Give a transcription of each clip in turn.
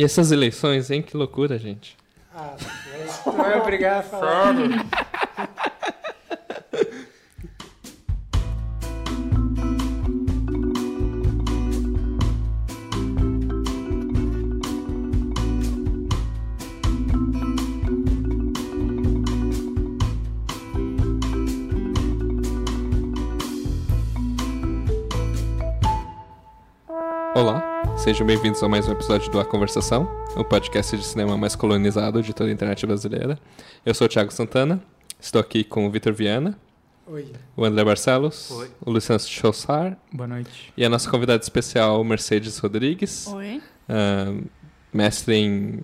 E essas eleições, hein? Que loucura, gente. Ah, tu vai obrigar a falar. Sejam bem-vindos a mais um episódio do A Conversação, o podcast de cinema mais colonizado de toda a internet brasileira. Eu sou o Thiago Santana, estou aqui com o Vitor Viana, Oi. o André Barcelos, Oi. o Luciano Chossar Boa noite. e a nossa convidada especial, Mercedes Rodrigues, Oi. ah, mestre em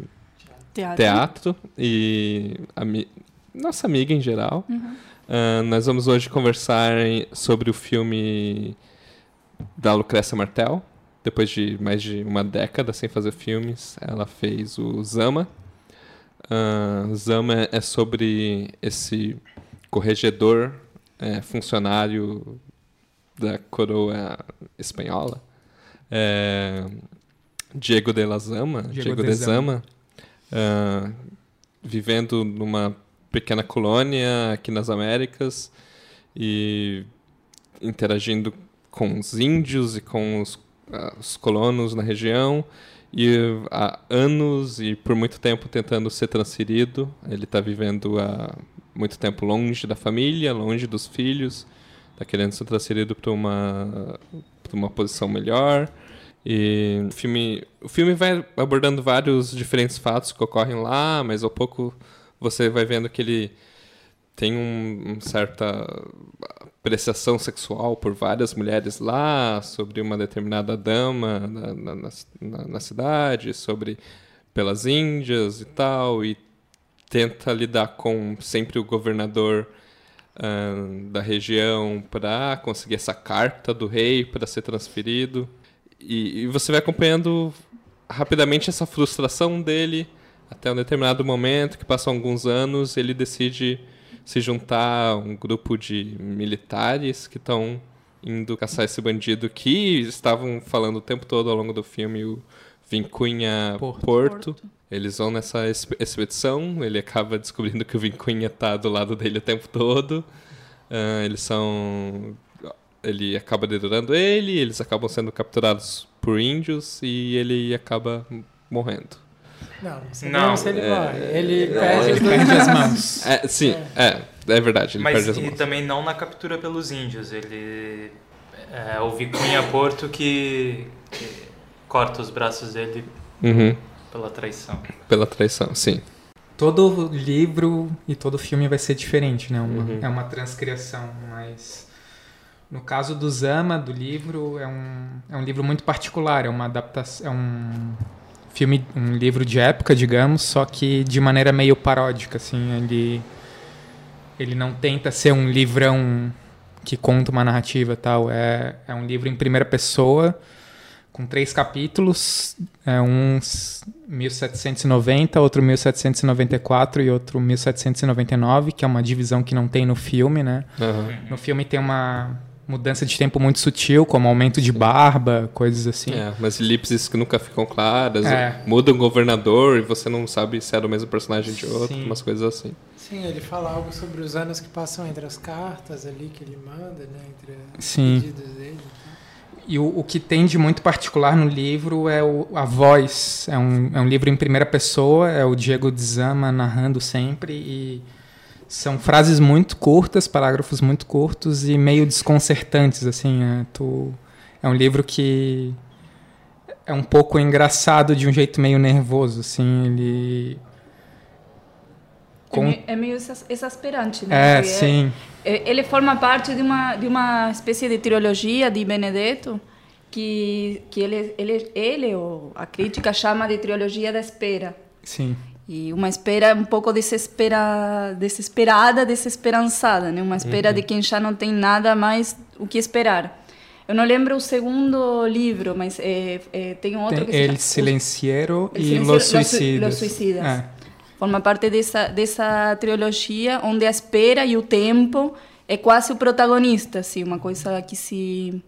Teatro. teatro e ami- nossa amiga em geral. Ah, nós vamos hoje conversar sobre o filme da Lucrécia Martel. Depois de mais de uma década sem fazer filmes, ela fez o Zama. Ah, Zama é sobre esse corregedor, eh, funcionário da coroa espanhola. É, Diego de la Zama, Diego Diego, de de Zama. Zama, ah, vivendo numa pequena colônia aqui nas Américas e interagindo com os índios e com os, os colonos na região e há anos e por muito tempo tentando ser transferido. Ele está vivendo há muito tempo longe da família, longe dos filhos, está querendo ser transferido para uma, pra uma posição melhor. E o filme, o filme vai abordando vários diferentes fatos que ocorrem lá, mas ao pouco você vai vendo que ele tem um, um certa apreciação sexual por várias mulheres lá, sobre uma determinada dama na, na, na, na- cidade, sobre pelas índias e tal, e tenta lidar com sempre o governador ahn, da região para conseguir essa carta do rei para ser transferido. E, e você vai acompanhando rapidamente essa frustração dele até um determinado momento, que passam alguns anos, ele decide se juntar a um grupo de militares que estão indo caçar esse bandido que estavam falando o tempo todo ao longo do filme, o Vincunha Porto. Porto. Porto. Eles vão nessa exp- expedição, ele acaba descobrindo que o Vincunha tá do lado dele o tempo todo. Ah, eles são. Ele acaba dedurando ele, eles acabam sendo capturados por índios e ele acaba morrendo. Não, você Não, não, se ele é-. Ele não, perde ele perde as mãos. É, sim, é, é verdade, ele Mas perde as e mãos. também não na captura pelos índios. Ele é o Vicunha Porto que, que corta os braços dele Uhum, pela traição. pela traição, sim. Todo livro e todo filme vai ser diferente, né? Uma- Uhum. É uma transcriação, mas no caso do Zama, do livro, é um, é um livro muito particular, é uma adaptação, é um filme, um livro de época, digamos, só que de maneira meio paródica, assim, ele ele não tenta ser um livrão que conta uma narrativa tal, é, é um livro em primeira pessoa, com três capítulos, é um 1790, outro 1794 e outro 1799, que é uma divisão que não tem no filme, né? Aham. No filme tem uma mudança de tempo muito sutil, como aumento de barba, coisas assim. É, umas elipses que nunca ficam claras, É. muda o governador e você não sabe se era o mesmo personagem de outro, Sim. umas coisas assim. Sim, ele fala algo sobre os anos que passam entre as cartas ali que ele manda, né? Entre os Sim. pedidos dele. e. E o, o que tem de muito particular no livro é o- a voz. É um, é um livro em primeira pessoa, é o Diego de Zama narrando sempre e são frases muito curtas, parágrafos muito curtos e meio desconcertantes, assim. É, tu, é um livro que é um pouco engraçado de um jeito meio nervoso, assim. Ele... É Com- meio, é meio exas- exasperante, né? É, Porque sim. é- ele forma parte de uma de uma espécie de trilogia de Benedetto que que ele ele ele ou a crítica chama de trilogia da espera. Sim. E uma espera um pouco desespera, desesperada, desesperançada, né? Uma espera de quem já não tem nada mais o que esperar. Eu não lembro o segundo livro, mas é, é, tem um outro Tem que se chama- Silenciero e Silenciero- Los Los Sui- Suicidas. Los Suicidas. É. Forma parte dessa, dessa trilogia onde a espera e o tempo é quase o protagonista, assim, uma coisa que se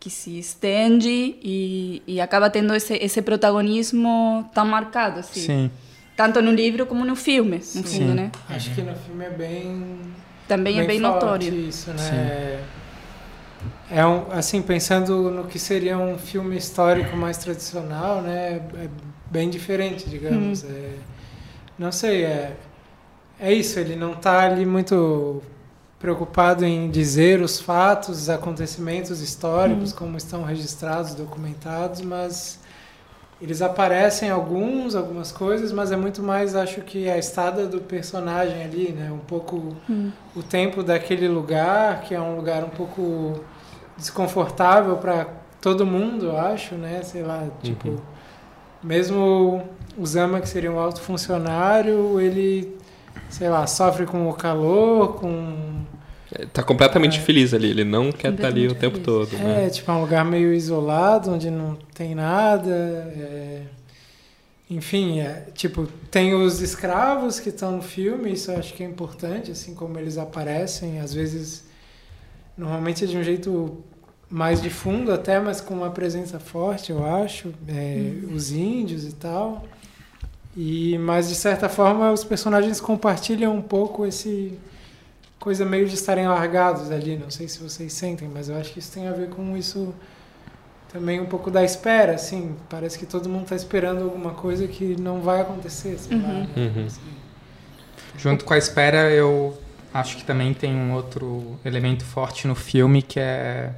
que se estende e, e acaba tendo esse, esse protagonismo tão marcado, assim. Sim. Tanto no livro como no filme, no Sim. fundo, né? Acho que no filme é bem. Também é bem forte notório. Isso, né? É um, assim, pensando no que seria um filme histórico mais tradicional, né? É bem diferente, digamos. É, não sei, é, é isso, ele não está ali muito preocupado em dizer os fatos, os acontecimentos históricos, como estão registrados, documentados, mas eles aparecem alguns, algumas coisas, mas é muito mais, acho que a estada do personagem ali, né? Um pouco o tempo daquele lugar, que é um lugar um pouco desconfortável para todo mundo, eu acho, né? Sei lá, tipo, mesmo o Zama, que seria um alto funcionário, ele, sei lá, sofre com o calor, com Tá completamente feliz ali, ele não quer estar ali o tempo todo. Né? É, tipo, é um lugar meio isolado, onde não tem nada. é, Enfim, é, tipo, tem os escravos que estão no filme, isso eu acho que é importante, assim como eles aparecem, às vezes, normalmente é de um jeito mais de fundo até, mas com uma presença forte, eu acho, é, os índios e tal. E, mas, de certa forma, os personagens compartilham um pouco esse coisa meio de estarem largados ali. Não sei se vocês sentem, mas eu acho que isso tem a ver com isso também um pouco da espera, assim. Parece que todo mundo está esperando alguma coisa que não vai acontecer, sei lá. né? Uhum. Assim. Junto com a espera, eu acho que também tem um outro elemento forte no filme que é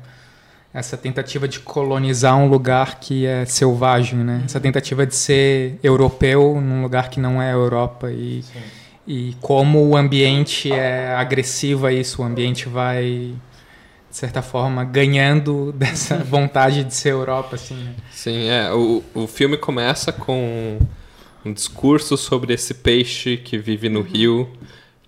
essa tentativa de colonizar um lugar que é selvagem, né? Essa tentativa de ser europeu num lugar que não é a Europa e Sim. E como o ambiente é agressivo a isso, o ambiente vai de certa forma ganhando dessa vontade de ser Europa assim. Né? Sim, é. O, o filme começa com um discurso sobre esse peixe que vive no rio,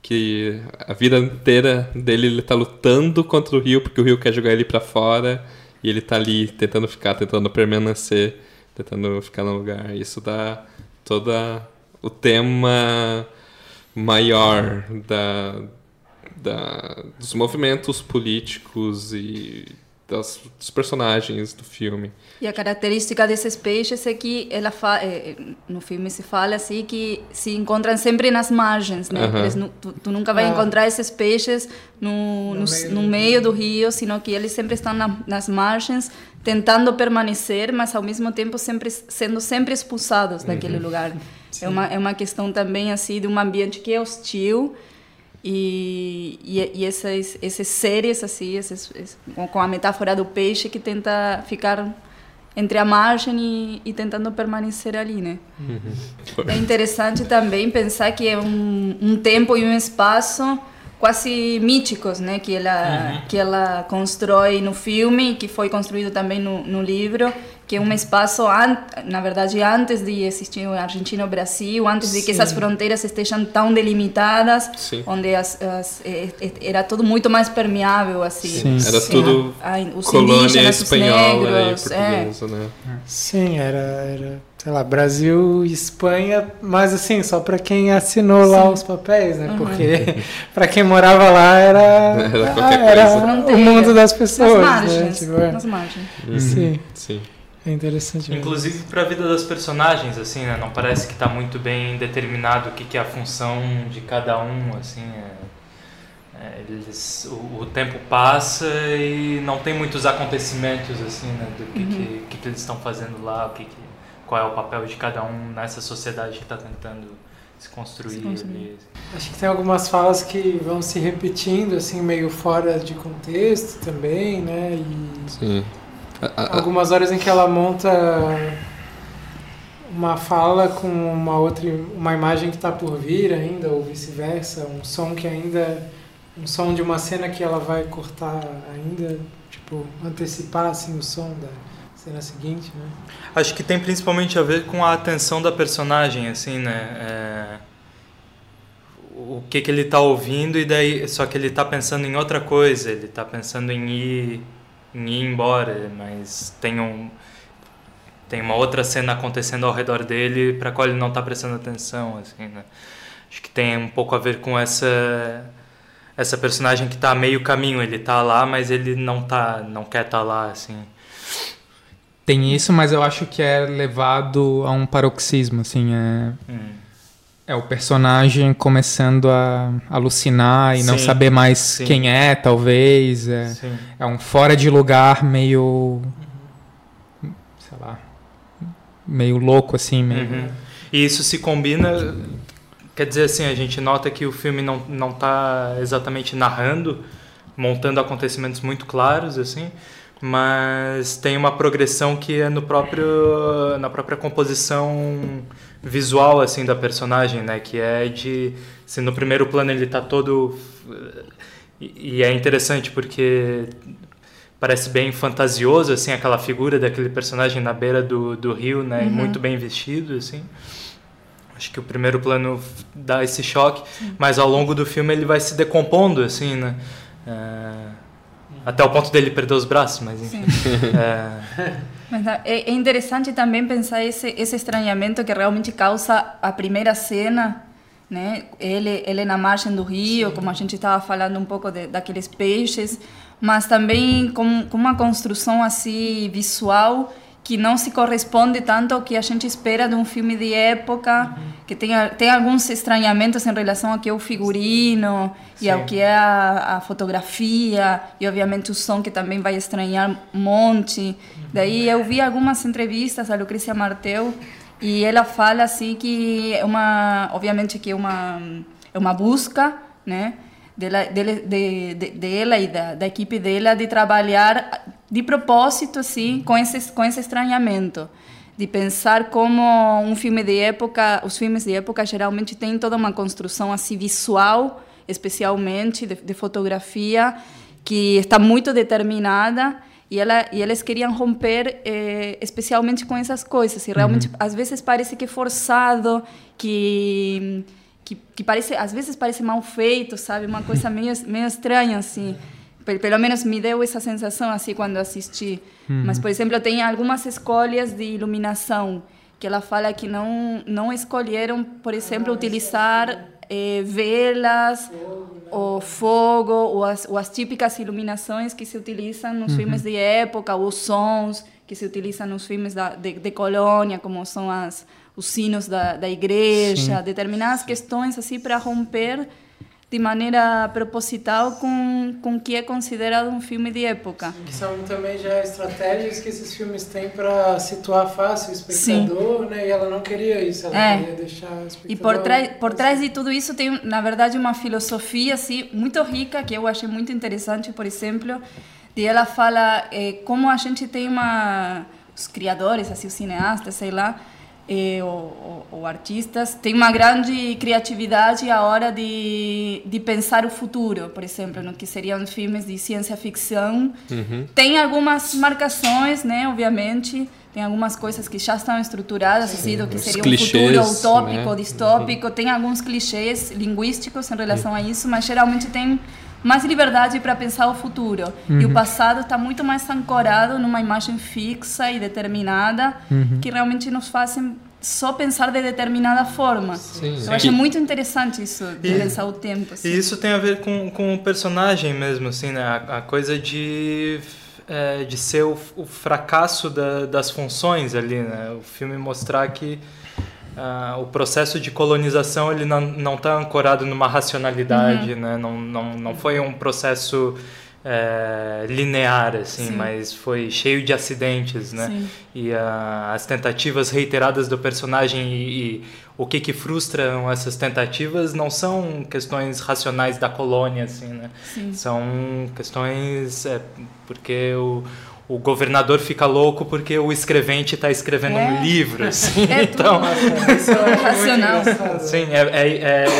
que a vida inteira dele ele tá lutando contra o rio, porque o rio quer jogar ele para fora, e ele tá ali tentando ficar, tentando permanecer, tentando ficar no lugar. Isso dá toda o tema maior da, da, dos movimentos políticos e das, dos personagens do filme. E a característica desses peixes é que ela fa eh, no filme se fala assim que se encontram sempre nas margens, né? Tu, tu nunca vai Ah. encontrar esses peixes no, No no, meio no do meio do rio, sino que eles sempre estão na, nas margens tentando permanecer, mas ao mesmo tempo sempre sendo sempre expulsados daquele lugar. É uma é uma questão também assim de um ambiente que é hostil e, e, e essas, esses seres, assim, esses, esse- com- a metáfora do peixe que tenta ficar entre a margem e, e tentando permanecer ali, né? É interessante também pensar que é um, um tempo e um espaço quase míticos, né? Que ela, que ela constrói no filme, que foi construído também no, no livro, que é um espaço, an na verdade, antes de existir o Argentina-Brasil, antes de que essas Sim. fronteiras estejam tão delimitadas, Sim. onde as, as, eh, eh, era tudo muito mais permeável, assim. Sim. Era tudo a- a- os colônia espanhola negros, e é. portuguesa, né? Sim, era, era, sei lá, Brasil e Espanha, mas assim, só para quem assinou lá os papéis, né? Porque para quem morava lá era, Era ah, era o mundo das Nas pessoas, né? margens, Tipo, é. nas margens. Sim, Sim. É interessante mesmo. Inclusive para a vida das personagens, assim, né? Não parece que está muito bem determinado o que, que é a função de cada um, assim. é- é, eles, o, o tempo passa e não tem muitos acontecimentos, assim, né? Do que, que, que, que eles estão fazendo lá, o que, que, qual é o papel de cada um nessa sociedade que está tentando se construir. Se construir. ali. Acho que tem algumas falas que vão se repetindo, assim, meio fora de contexto também, né? E Sim. Algumas horas em que ela monta uma fala com uma outra uma imagem que está por vir ainda ou vice-versa um som que ainda um som de uma cena que ela vai cortar ainda tipo antecipar assim o som da cena seguinte né Acho que tem principalmente a ver com a atenção da personagem, assim, né? É, O que, que ele tá ouvindo e daí. Só que ele tá pensando em outra coisa, ele tá pensando em ir, em ir embora, mas tem um. Tem uma outra cena acontecendo ao redor dele para qual ele não tá prestando atenção, assim, né? Acho que tem um pouco a ver com essa essa personagem que tá a meio caminho, ele tá lá, mas ele não tá, não quer estar tá lá, assim. tem isso, mas eu acho que é levado a um paroxismo, assim, é... Hum. É o personagem começando a alucinar e não Sim, saber mais sim. quem é, talvez. É, é um fora de lugar meio. sei lá. meio louco, assim. Meio, Uhum. E isso se combina, quer dizer assim, a gente nota que o filme não não está exatamente narrando, montando acontecimentos muito claros assim, mas tem uma progressão que é no próprio na própria composição visual assim da personagem, né, que é de se no primeiro plano ele está todo e, e é interessante porque parece bem fantasioso assim aquela figura daquele personagem na beira do, do rio né? E muito bem vestido assim. Acho que o primeiro plano dá esse choque mas ao longo do filme ele vai se decompondo assim né? É, até o ponto dele perder os braços mas enfim. É, Mas na- é, é interessante também pensar esse, esse estranhamento que realmente causa a primeira cena, né? Ele, ele na margem do rio, como a gente estava falando um pouco de, daqueles peixes, mas também com, com uma construção assim visual que não se corresponde tanto ao que a gente espera de um filme de época, que tem, a- tem alguns estranhamentos em relação ao que é o figurino e ao Sim. que é a, a fotografia e obviamente o som que também vai estranhar um monte. Daí eu vi algumas entrevistas da Lucrecia Martel e ela fala assim que é uma, obviamente que é uma é uma busca, né? Dela, dele, de, de, dela e da, da equipe dela de trabalhar de propósito assim com esse com esse estranhamento de pensar como um filme de época os filmes de época geralmente têm toda uma construção assim visual especialmente de, de fotografia que está muito determinada e ela e eles queriam romper eh, especialmente com essas coisas e realmente às vezes parece que é forçado que que, que parece às vezes parece mal feito sabe? Uma coisa meio meio estranha assim pelo menos me deu essa sensação assim quando assisti. Mas por exemplo tem algumas escolhas de iluminação que ela fala que não não escolheram por exemplo utilizar eh, velas o fogo ou as, ou as típicas iluminações que se utilizam nos filmes de época os sons que se utilizam nos filmes da, de, de colônia como são as os sinos da, da igreja determinadas questões assim para romper de maneira proposital com com que é considerado um filme de época são também já estratégias que esses filmes têm para situar fácil o espectador, né? E ela não queria isso, ela É. queria deixar o espectador... E por trás, por trás de tudo isso tem, na verdade, uma filosofia assim muito rica que eu achei muito interessante, por exemplo, de ela fala eh, como a gente tem uma os criadores, assim, os cineastas, sei lá, eh, ou, artistas, tem uma grande criatividade à hora de, de pensar o futuro, por exemplo, no que seriam filmes de ciência ficção. Tem algumas marcações, né, obviamente, tem algumas coisas que já estão estruturadas, assim, do que Os seria um clichês, futuro utópico, né? distópico, tem alguns clichês linguísticos em relação a isso, mas geralmente tem mais liberdade para pensar o futuro. E o passado está muito mais ancorado numa imagem fixa e determinada, que realmente nos fazem só pensar de determinada forma. Sim. Eu achei muito interessante isso, de E- pensar o tempo. assim. E isso tem a ver com, com o personagem mesmo, assim, né? A, a coisa de, é, de ser o, o fracasso da- das funções ali, né? O filme mostrar que ah, o processo de colonização ele não está ancorado numa racionalidade, né? Não, não, não foi um processo é, linear, assim, Sim. mas foi cheio de acidentes, né? Sim. E ah, as tentativas reiteradas do personagem e, e o que que frustram essas tentativas não são questões racionais da colônia, assim, né? Sim. São questões é, porque o, o governador fica louco porque o escrevente está escrevendo É. um livro, assim. É tudo. então, Isso eu acho muito Racional. engraçado. sim, é, é,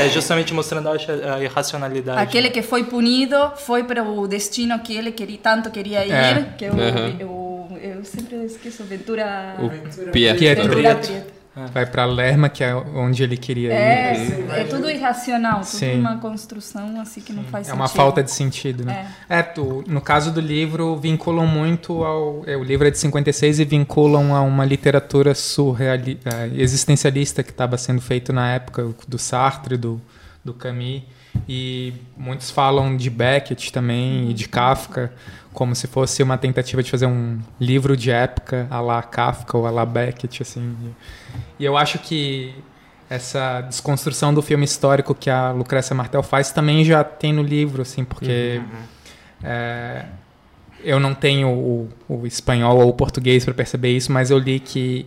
é- é justamente mostrando a, irracionalidade. Aquele que foi punido foi para o destino que ele queria, tanto queria ir, É. que é o, Uhum. o- eu sempre esqueço, Ventura... O Ventura Pietro. Pietro. Ventura Prieto. Prieto. Vai pra Lerma, que é onde ele queria ir. É, é tudo irracional, tudo Sim. uma construção assim que não faz É sentido. uma falta de sentido, né? É, tu- no caso do livro, vinculam muito ao. é, o livro é de 56 e vinculam a uma literatura surreali, é, existencialista que estava sendo feito na época, do Sartre, do, do Camus. E muitos falam de Beckett também e de Kafka, como se fosse uma tentativa de fazer um livro de época a la Kafka ou a la Beckett, assim. E eu acho que essa desconstrução do filme histórico que a Lucrécia Martel faz também já tem no livro, assim, porque uhum. é, eu não tenho o, o espanhol ou o português para perceber isso, mas eu li que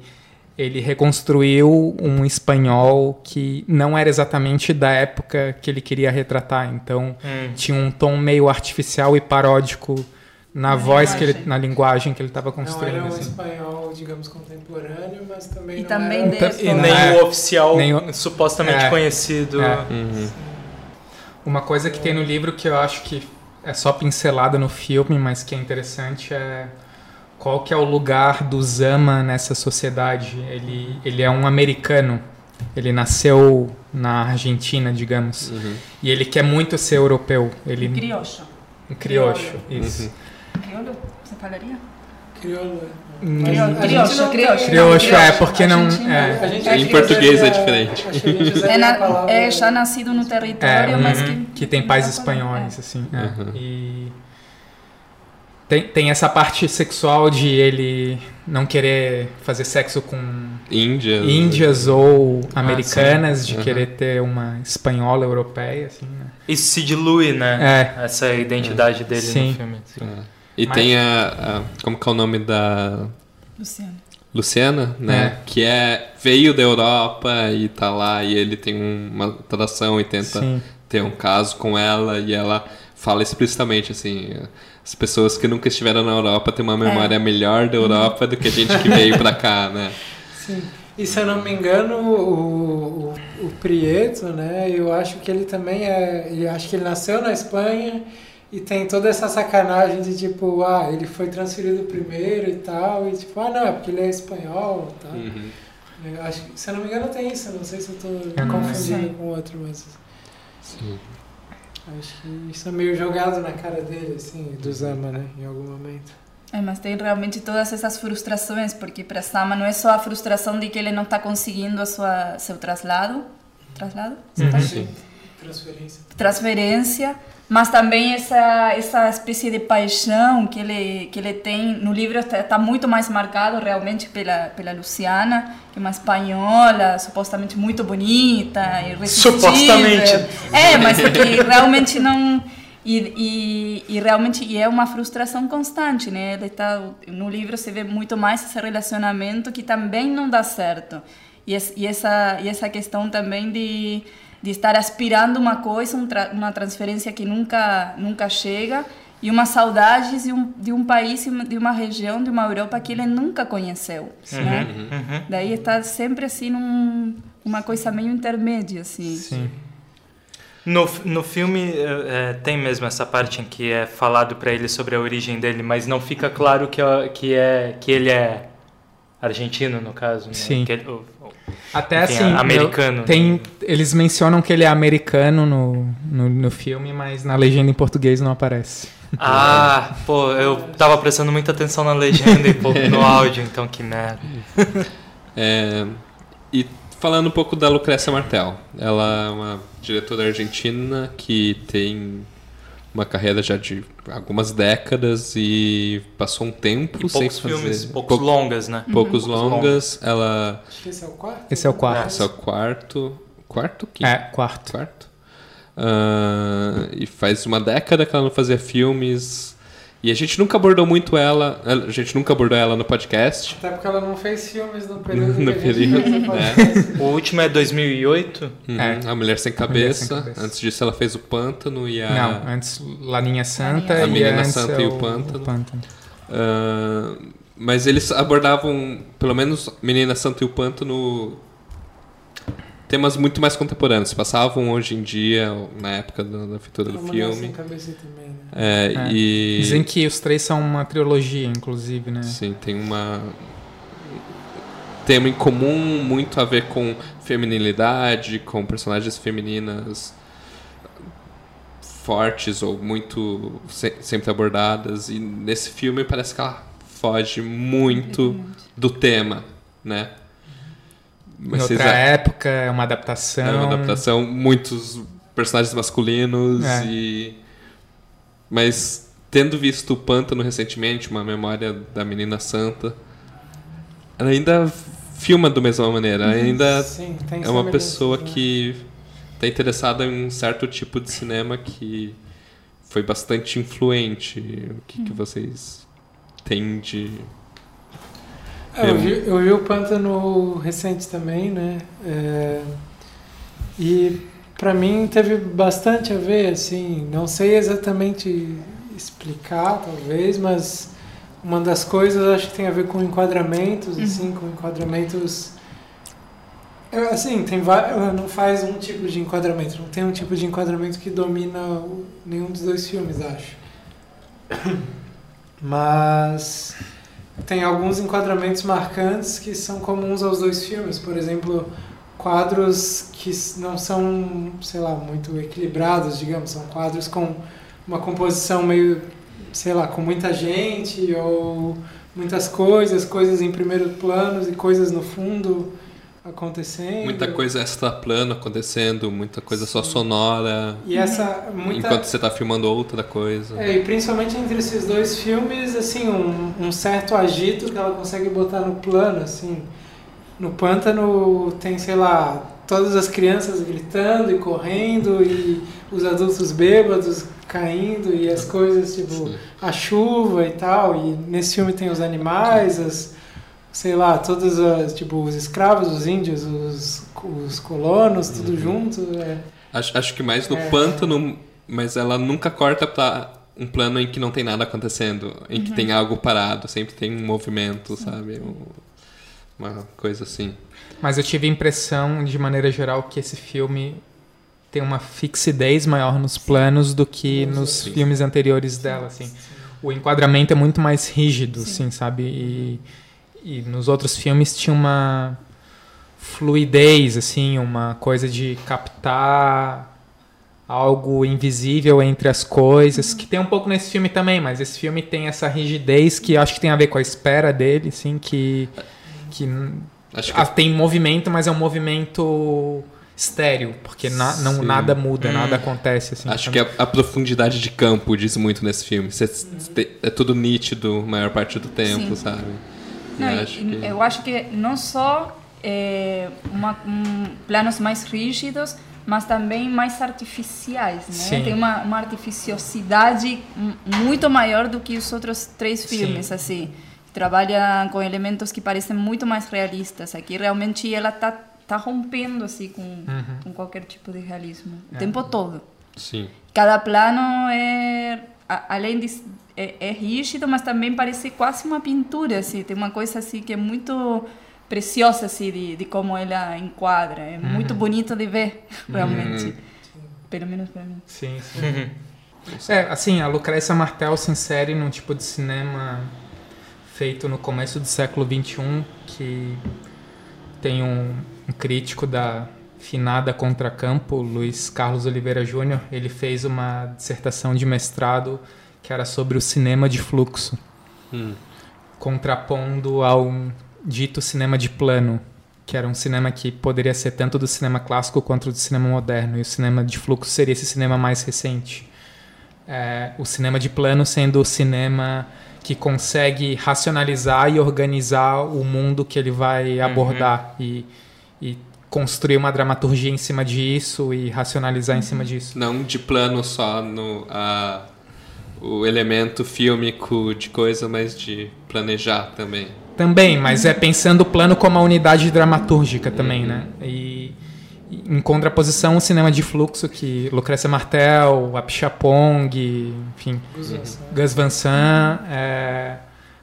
ele reconstruiu um espanhol que não era exatamente da época que ele queria retratar. Então, hum. tinha um tom meio artificial e paródico na, na voz linguagem. que ele, na linguagem que ele estava construindo. Não era um assim. espanhol, digamos, contemporâneo, mas também e não também era... E nem é, o oficial nem o, supostamente é, conhecido. É. Uhum. Uma coisa que tem no livro que eu acho que é só pincelada no filme, mas que é interessante é qual que é o lugar do Zama nessa sociedade? Ele, ele é um americano. Ele nasceu na Argentina, digamos. Uhum. E ele quer muito ser europeu. Ele... Um criocho. Um criocho, isso. Uhum. Crioulo, você falaria? Crioulo. Hum. Criocho, criocho. Criocho, é, porque não... É. Em português é diferente. É, na, é já nascido no território, é, mas que... Que tem pais espanhóis, assim. É. Uhum. E tem, tem essa parte sexual de ele não querer fazer sexo com índias, índias ou ah, americanas, de uhum. querer ter uma espanhola europeia, assim, né? Isso se dilui, né? É. Essa identidade dele sim. no filme. Sim. É. E Mas... tem a, a, Como que é o nome da. Luciana. Luciana, né? É. Que é veio da Europa e tá lá e ele tem uma atração e tenta sim. ter um caso com ela e ela fala explicitamente assim as pessoas que nunca estiveram na Europa têm uma memória é. melhor da Europa do que a gente que veio para cá, né? Sim. E se eu não me engano, o, o, o, Prieto, né? Eu acho que ele também é. Eu acho que ele nasceu na Espanha e tem toda essa sacanagem de tipo, ah, ele foi transferido primeiro e tal, e tipo, ah, não, é porque ele é espanhol e tal. Uhum. Eu acho que, se eu não me engano, tem isso. Não sei se eu estou confundindo com outro, mas. Sim. Acho que isso é meio jogado na cara dele, assim, do Zama, né, em algum momento. É, mas tem realmente todas essas frustrações, porque para Sama não é só a frustração de que ele não está conseguindo a sua seu traslado, traslado, uhum. Tá? Sim. Transferência. Transferência mas também essa essa espécie de paixão que ele que ele tem no livro está, tá muito mais marcado realmente pela pela Luciana que é uma espanhola supostamente muito bonita e supostamente. É mas é que realmente não e, e, e, realmente e é uma frustração constante né? Ele tá no livro se vê muito mais esse relacionamento que também não dá certo. E, e essa e essa questão também de de estar aspirando uma coisa, um tra uma transferência que nunca nunca chega e uma saudade de um, de um país, de uma região, de uma Europa que ele nunca conheceu. Uhum, né? uhum. Daí está sempre assim num, uma coisa meio intermédia, assim. Sim. No, no filme é, tem mesmo essa parte em que é falado para ele sobre a origem dele, mas não fica claro que, que, é, que ele é argentino, no caso. Né? Sim. Que ele, até Enfim, assim, americano. Tem, né? eles mencionam que ele é americano no, no, no, filme, mas na legenda em português não aparece. Ah, pô, eu tava prestando muita atenção na legenda e pouco no áudio, então que merda. É, e falando um pouco da Lucrécia Martel, ela é uma diretora argentina que tem uma carreira já de algumas décadas e passou um tempo e sem poucos fazer... filmes, poucos Pou... longas, né? Poucos uhum. longas. Ela... Acho que esse é o quarto. Esse é o quarto. Esse é o quarto. Quarto? Quinto? É, quarto. Quarto. Uh, e faz uma década que ela não fazia filmes e a gente nunca abordou muito ela, a gente nunca abordou ela no podcast. Até porque ela não fez filmes no período no período, é. O último é 2008. Uhum, é. A Mulher Sem Cabeça. Sem Cabeça. Antes disso ela fez o Pântano e a... Não, antes Laninha Santa a e Menina antes Santa é e o Pântano. O Pântano. Uh, mas eles abordavam, pelo menos Menina Santa e o Pântano temas muito mais contemporâneos. Passavam hoje em dia, na época da, da feitura do filme. Também, né? É, é. E... Dizem que os três são uma trilogia, inclusive, né? Sim, tem uma tema em comum muito a ver com feminilidade, com personagens femininas fortes ou muito se sempre abordadas e nesse filme parece que ela foge muito do tema, né? Mas em outra época, é uma adaptação. É uma adaptação, muitos personagens masculinos É. e mas tendo visto o Pântano recentemente, uma memória da menina santa, ela ainda filma da mesma maneira, ainda Sim, tem é uma pessoa né? que está interessada em um certo tipo de cinema que foi bastante influente. O que, que vocês têm de. É, eu, vi, eu vi o Pântano recente também, né? É, e pra mim teve bastante a ver, assim, não sei exatamente explicar, talvez, mas uma das coisas acho que tem a ver com enquadramentos, assim, com enquadramentos. É, Assim, tem ela não faz um tipo de enquadramento, não tem um tipo de enquadramento que domina nenhum dos dois filmes, acho. Mas tem alguns enquadramentos marcantes que são comuns aos dois filmes. Por exemplo, quadros que não são, sei lá, muito equilibrados, digamos. São quadros com uma composição meio, sei lá, com muita gente ou muitas coisas, coisas em primeiro plano e coisas no fundo acontecendo. Muita coisa extra plano acontecendo, muita coisa só Sim. sonora, E essa muita enquanto você está filmando outra coisa. É, e principalmente entre esses dois filmes, assim, um, um certo agito que ela consegue botar no plano, assim. No Pântano tem, sei lá, todas as crianças gritando e correndo e os adultos bêbados caindo e as coisas, tipo, Sim. a chuva e tal. E nesse filme tem os animais, as, sei lá, todos as, tipo, os escravos, os índios, os, os colonos, tudo junto. É. Acho, acho que mais no É. pântano, mas ela nunca corta pra um plano em que não tem nada acontecendo, em que tem algo parado, sempre tem um movimento, sabe? Um- uma coisa assim. Mas eu tive a impressão, de maneira geral, que esse filme tem uma fixidez maior nos planos do que Nos nos outros. filmes anteriores dela, assim. O enquadramento é muito mais rígido, Sim. assim, sabe? E, e nos outros filmes tinha uma fluidez, assim, uma coisa de captar algo invisível entre as coisas, que tem um pouco nesse filme também, mas esse filme tem essa rigidez que eu acho que tem a ver com a espera dele, assim, que que Acho que ah, tem movimento, mas é um movimento estéreo, porque na- não, Sim. nada muda, Hum. nada acontece. Assim, Acho sabe? que a, a profundidade de campo diz muito nesse filme. Cê- te- é tudo nítido a maior parte do tempo, Sim. sabe? Não, acho que- Eu acho que não só é, uma, um, planos mais rígidos, mas também mais artificiais, né? Sim. Tem uma, uma artificiosidade muito maior do que os outros três Sim. filmes, assim. Trabalha com elementos que parecem muito mais realistas. Aqui realmente ela tá tá rompendo assim com, Uhum. com qualquer tipo de realismo o É. tempo todo. Sim. Cada plano é, a- além de é, é rígido, mas também parece quase uma pintura, assim. Tem uma coisa assim que é muito preciosa assim de, de como ela enquadra. É muito bonito de ver, realmente. Pelo menos para mim. Sim, sim. É, assim, a Lucrécia Martel se insere num tipo de cinema feito no começo do século XXI que tem um, um crítico da finada Contracampo, Luiz Carlos Oliveira Júnior. Ele fez uma dissertação de mestrado que era sobre o cinema de fluxo, Hum. contrapondo ao dito cinema de plano, que era um cinema que poderia ser tanto do cinema clássico quanto do cinema moderno, e o cinema de fluxo seria esse cinema mais recente. É, o cinema de plano sendo o cinema que consegue racionalizar e organizar o mundo que ele vai abordar e, e construir uma dramaturgia em cima disso e racionalizar em cima disso. Não de plano só no a, o elemento fílmico de coisa, mas de planejar também. Também, mas é pensando o plano como a unidade dramatúrgica também, né? E, em contraposição o cinema de fluxo que Lucrécia Martel, Apichatpong, enfim, Gus Van Sant é,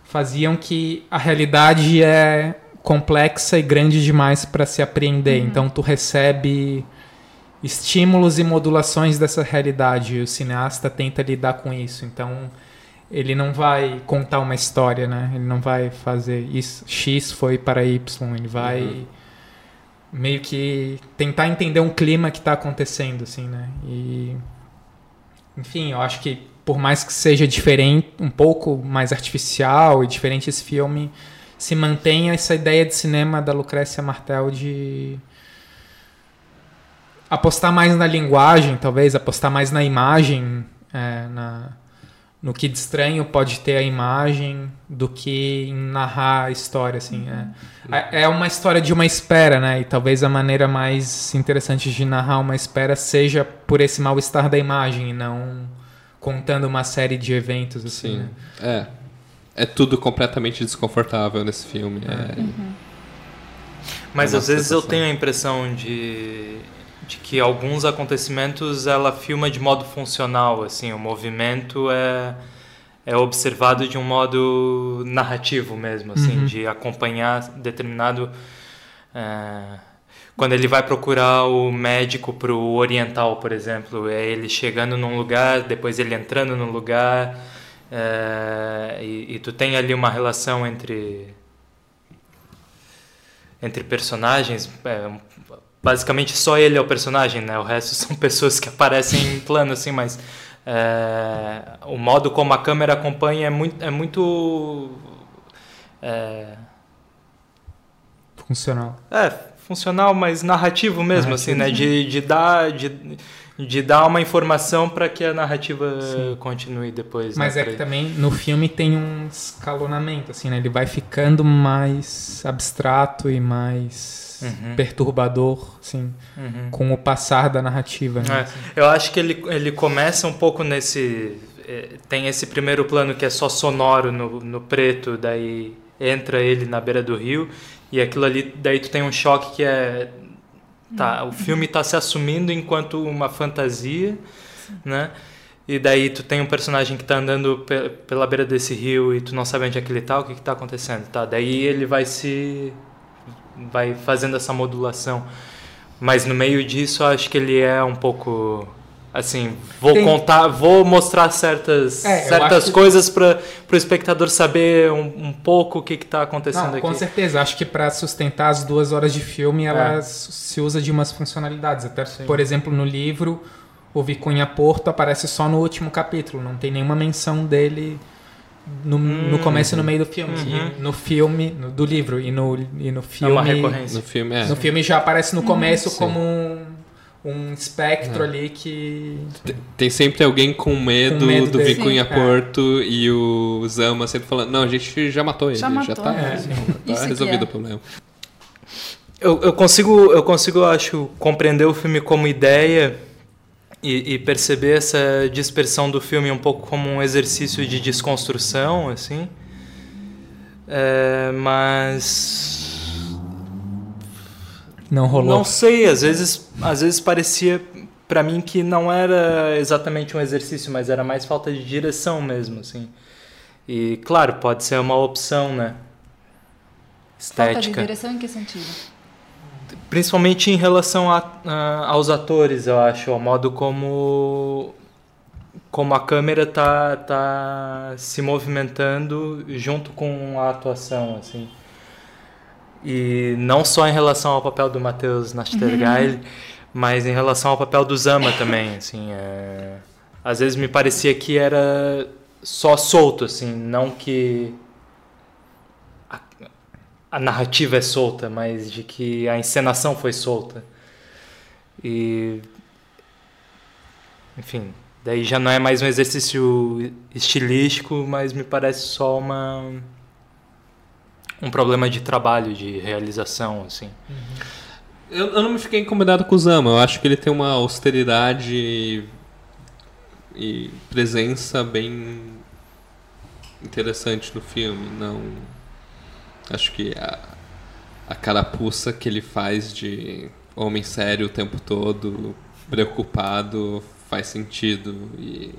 faziam que a realidade é complexa e grande demais para se apreender. Então tu recebe estímulos e modulações dessa realidade. O cineasta tenta lidar com isso. Então ele não vai contar uma história, né? Ele não vai fazer isso. X foi para Y. Ele vai Uhum. meio que tentar entender um clima que está acontecendo, assim, né? E enfim, eu acho que por mais que seja diferente, um pouco mais artificial e diferente esse filme, se mantém essa ideia de cinema da Lucrécia Martel de apostar mais na linguagem, talvez, apostar mais na imagem, é, na, no que de estranho pode ter a imagem do que em narrar a história, assim. É, é uma história de uma espera, né? E talvez a maneira mais interessante de narrar uma espera seja por esse mal-estar da imagem e não contando uma série de eventos, assim, Sim. né? É. É tudo completamente desconfortável nesse filme. É. Mas É uma às vezes eu sensação. tenho a impressão de, de que alguns acontecimentos ela filma de modo funcional, assim, o movimento é é observado de um modo narrativo mesmo, assim, Uhum. de acompanhar determinado é, quando ele vai procurar o médico para o oriental, por exemplo, é ele chegando num lugar, depois ele entrando num lugar, é, e, e tu tem ali uma relação entre entre personagens. é, basicamente só ele é o personagem, né? O resto são pessoas que aparecem em plano, assim, mas é, o modo como a câmera acompanha é muito, é muito é, Funcional. é, funcional, mas narrativo mesmo, assim, né? De, de dar de, de dar uma informação para que a narrativa Sim. continue depois. Mas né? é que também no filme tem um escalonamento, assim, né? Ele vai ficando mais abstrato e mais Uhum. perturbador, assim, Uhum. com o passar da narrativa, né? É, eu acho que ele, ele começa um pouco nesse. eh, Tem esse primeiro plano que é só sonoro no, no preto, daí entra ele na beira do rio, e aquilo ali, daí tu tem um choque que é. Tá, o filme tá se assumindo enquanto uma fantasia, né? E daí tu tem um personagem que tá andando pe- pela beira desse rio e tu não sabe onde é que ele tá, o que que tá acontecendo, tá? Daí ele vai se vai fazendo essa modulação. Mas no meio disso, acho que ele é um pouco assim, vou Tem- contar, vou mostrar certas É, certas acho que- coisas para o espectador saber um, um pouco o que está acontecendo Não, aqui. com certeza. Acho que para sustentar as duas horas de filme, ela É. se usa de umas funcionalidades. Até, por exemplo, no livro, o Vicunha Porto aparece só no último capítulo. Não tem nenhuma menção dele no, no Hum. começo e no meio do filme. Uhum. No filme, no- do livro, e no, e no É filme... uma recorrência. No filme, é. No filme já aparece no começo Sim. como um, um espectro É. ali que... Tem sempre alguém com medo, Com medo do dele. Vicunha Sim. Porto e o Zama sempre falando, não, a gente já matou ele, Já já, matou, tá, né? tá que resolvido é. o problema. Eu, eu consigo, eu consigo, acho, compreender o filme como ideia e, e perceber essa dispersão do filme um pouco como um exercício de desconstrução, assim. É, mas Não rolou. Não sei, às vezes, às vezes parecia pra mim que não era exatamente um exercício, mas era mais falta de direção mesmo, assim. E claro, pode ser uma opção, né? Falta de Estética. direção em que sentido? Principalmente em relação a, a- aos atores, eu acho, ao modo como como a câmera tá tá se movimentando junto com a atuação, assim. E não só em relação ao papel do Matheus Nachtergaele, mas em relação ao papel do Zama também, assim, é... às vezes me parecia que era só solto, assim, não que a narrativa é solta, mas de que a encenação foi solta. E enfim, daí já não é mais um exercício estilístico, mas me parece só uma um problema de trabalho, de realização, assim. Eu, eu não me fiquei incomodado com o Zama, eu acho que ele tem uma austeridade e, e presença bem interessante no filme, não... Acho que a, a carapuça que ele faz de homem sério o tempo todo, preocupado, faz sentido e,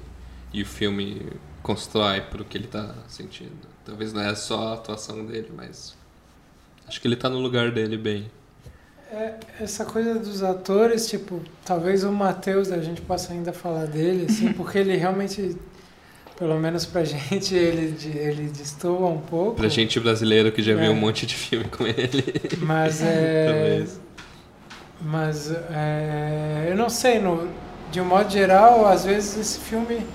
e o filme constrói pro que ele tá sentindo. Talvez não é só a atuação dele, mas acho que ele tá no lugar dele bem. É, essa coisa dos atores, tipo, talvez o Matheus a gente possa ainda falar dele, assim, porque ele realmente, pelo menos pra gente, ele, ele destoa um pouco. Pra gente brasileiro que já É. viu um monte de filme com ele. Mas é. Talvez. Mas é, eu não sei, no, de um modo geral, às vezes esse filme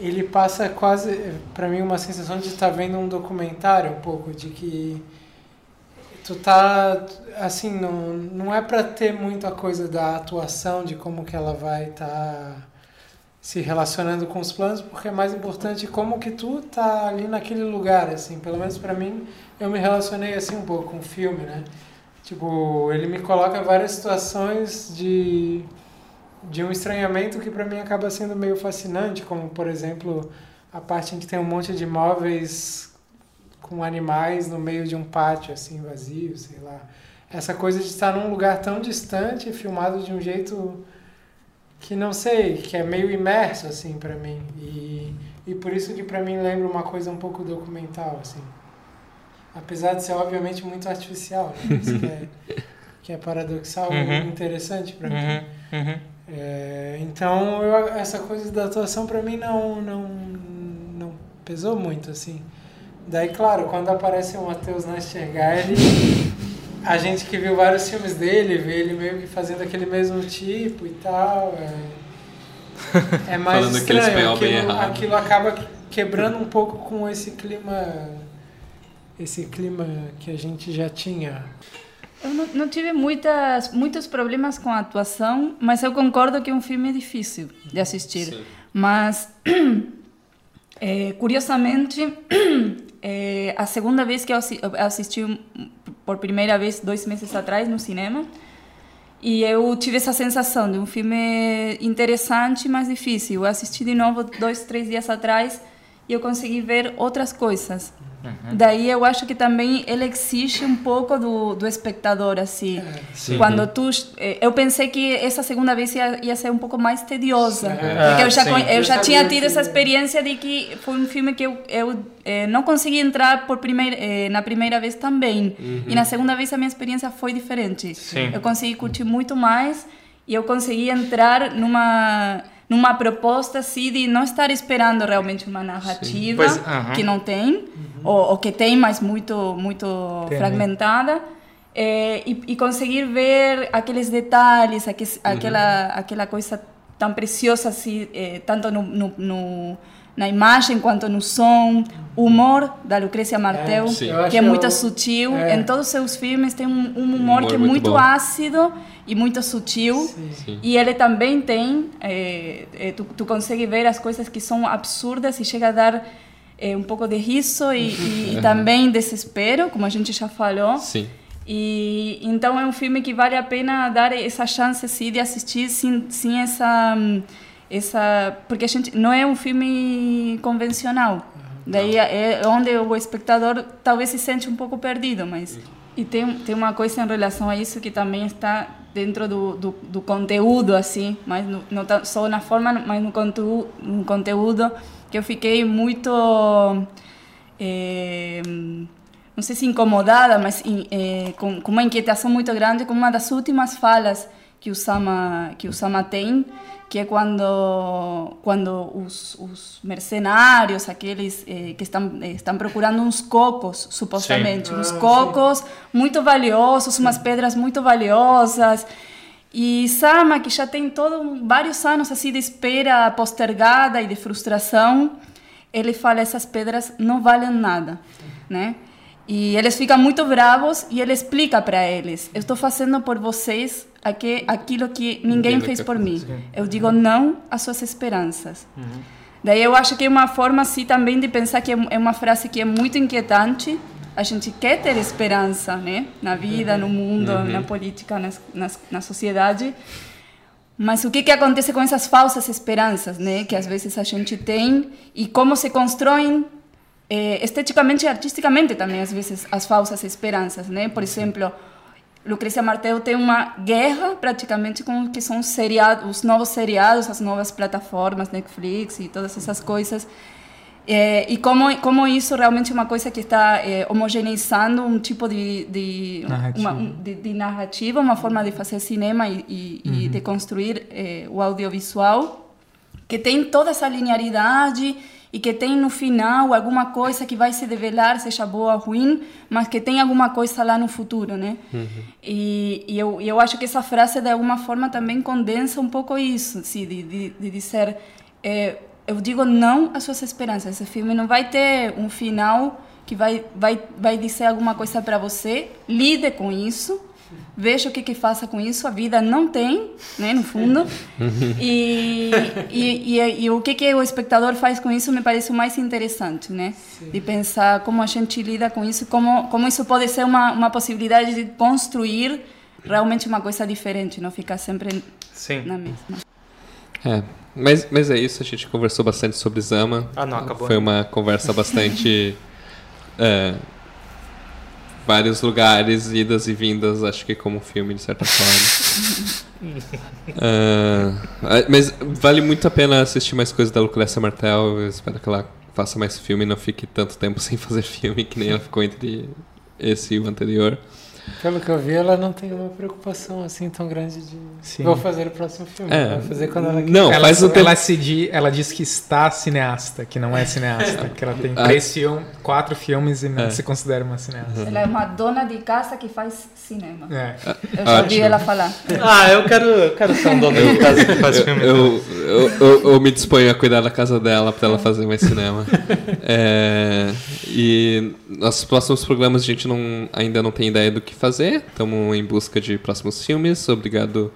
ele passa quase, pra mim, uma sensação de estar vendo um documentário um pouco, de que tu tá assim não, não é para ter muita coisa da atuação de como que ela vai estar tá se relacionando com os planos porque é mais importante como que tu tá ali naquele lugar assim pelo menos para mim eu me relacionei assim um pouco com o filme né tipo ele me coloca várias situações de de um estranhamento que para mim acaba sendo meio fascinante como por exemplo a parte em que tem um monte de móveis com animais no meio de um pátio assim vazio, sei lá. Essa coisa de estar num lugar tão distante, filmado de um jeito que não sei, que é meio imerso assim para mim. E, e por isso que para mim lembra uma coisa um pouco documental assim. Apesar de ser obviamente muito artificial, né? Isso que é, que é paradoxal uhum. e interessante para uhum. mim. Uhum. É, então eu, essa coisa da atuação para mim não, não não pesou muito assim. Daí, claro, quando aparece o Matheus Nastergaile, a gente que viu vários filmes dele, vê ele meio que fazendo aquele mesmo tipo e tal. É, é mais Falando estranho. Aquilo, aquilo acaba quebrando um pouco com esse clima esse clima que a gente já tinha. Eu não, não, tive muitas, muitos problemas com a atuação, mas eu concordo que é um filme difícil de assistir. Sim. Mas, é, curiosamente, é a segunda vez que eu assisti por primeira vez dois meses atrás no cinema. E eu tive essa sensação de um filme interessante mas difícil. Eu assisti de novo dois três dias atrás e eu consegui ver outras coisas Uhum. Daí eu acho que também ele exige um pouco do, do espectador, assim. É, Quando tu... Eh, eu pensei que essa segunda vez ia, ia ser um pouco mais tediosa. É, porque eu já, sim. eu já tinha tido essa experiência de que foi um filme que eu, eu eh, não consegui entrar por primeira, eh, na primeira vez também. Uhum. E na segunda vez a minha experiência foi diferente. Sim. Eu consegui curtir muito mais e eu consegui entrar numa numa proposta assim de não estar esperando realmente uma narrativa pois, uh -huh. que não tem uh -huh. ou, ou, que tem mas muito muito tem, fragmentada é, e, e, conseguir ver aqueles detalhes aquele, uh -huh. aquela aquela coisa tão preciosa assim é, tanto no, no, no na imagem quanto no som, o humor da Lucrécia Martel, é, que é muito sutil. É. Em todos os seus filmes tem um, um humor, humor, que é muito, muito ácido e muito sutil. Sim. Sim. E ele também tem, é, é, tu, tu consegue ver as coisas que são absurdas e chega a dar é, um pouco de riso e, e, e, também desespero, como a gente já falou. Sim. E então é um filme que vale a pena dar essa chance assim, de assistir sem, sem essa essa porque a gente não é um filme convencional. Daí é, é onde o espectador talvez se sente um pouco perdido mas e tem tem uma coisa em relação a isso que também está dentro do, do, do conteúdo assim mas no, não só na forma mas no conteúdo, no conteúdo que eu fiquei muito é, não sei se incomodada mas é, com, com uma inquietação muito grande com uma das últimas falas que o Sama que o Sama tem que é quando quando os, os mercenários aqueles eh, que estão eh, estão procurando uns cocos supostamente sim. uns ah, cocos sim. muito valiosos umas pedras muito valiosas e Sama que já tem todo vários anos assim de espera postergada e de frustração ele fala essas pedras não valem nada né e eles ficam muito bravos e ele explica para eles: Eu estou fazendo por vocês aquilo que ninguém fez por mim. Eu digo não às suas esperanças. Uhum. Daí eu acho que é uma forma assim também de pensar que é uma frase que é muito inquietante. A gente quer ter esperança, né, na vida, no mundo, uhum. na política, na, na, na sociedade. Mas o que que acontece com essas falsas esperanças, né, que às vezes a gente tem e como se constroem eh, esteticamente e artisticamente também às vezes as falsas esperanças, né? Por exemplo, Lucrecia Martel tem uma guerra praticamente com o que são seriados, os novos seriados, as novas plataformas, Netflix e todas essas coisas. É, e como como isso realmente é uma coisa que está é, homogeneizando um tipo de de narrativa. Uma, de, de narrativa, uma forma de fazer cinema e, e, uhum. e de construir é, o audiovisual, que tem toda essa linearidade e que tem no final alguma coisa que vai se develar, seja boa ou ruim, mas que tem alguma coisa lá no futuro, né? Uhum. E, e eu, eu acho que essa frase, de alguma forma, também condensa um pouco isso, assim, de, de, de dizer... É, eu digo não às suas esperanças. Esse filme não vai ter um final que vai, vai, vai dizer alguma coisa para você, lide com isso, veja o que que faça com isso. A vida não tem, né, no fundo. e, e, e, e, o que que o espectador faz com isso me parece o mais interessante, né? Sim. De pensar como a gente lida com isso, como como isso pode ser uma, uma possibilidade de construir realmente uma coisa diferente, não ficar sempre Sim. na mesma. É, mas, mas é isso, a gente conversou bastante sobre Zama. Ah, não, acabou. Foi uma conversa bastante é, vários lugares, idas e vindas, acho que como filme, de certa forma. uh, mas vale muito a pena assistir mais coisas da Lucrécia Martel. Eu espero que ela faça mais filme e não fique tanto tempo sem fazer filme, que nem ela ficou entre esse e o anterior. Pelo que eu vi, ela não tem uma preocupação assim tão grande de Sim. vou fazer o próximo filme. É. Vai fazer quando ela Não, ela, faz o ela, se di, ela diz que está cineasta, que não é cineasta, que ela tem ah. três filmes, quatro filmes e não é. se considera uma cineasta. Ela é uma dona de casa que faz cinema. É. Eu já ouvi ela falar. Ah, eu quero, eu quero ser um dono de casa que faz filme. Eu, eu, eu, eu, me disponho a cuidar da casa dela para ela fazer mais cinema. é, e nossos próximos programas a gente não, ainda não tem ideia do que fazer. Estamos em busca de próximos filmes. Obrigado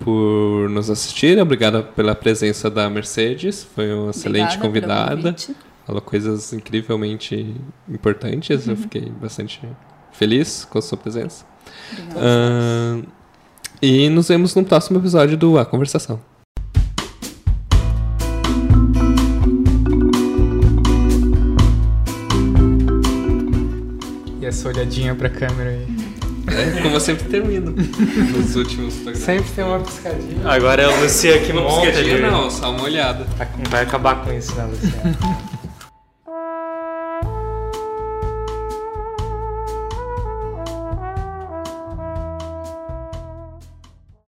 por nos assistir. Obrigado pela presença da Mercedes. Foi uma excelente convidada. Falou coisas incrivelmente importantes. Uhum. Eu fiquei bastante feliz com a sua presença. Uh, e nos vemos no próximo episódio do A Conversação. essa olhadinha pra câmera aí. É, como eu sempre termino nos últimos programas. Sempre tem uma piscadinha. Agora é o Lucia que monta. Uma piscadinha não, só uma olhada. Vai acabar com isso, né, Lucia?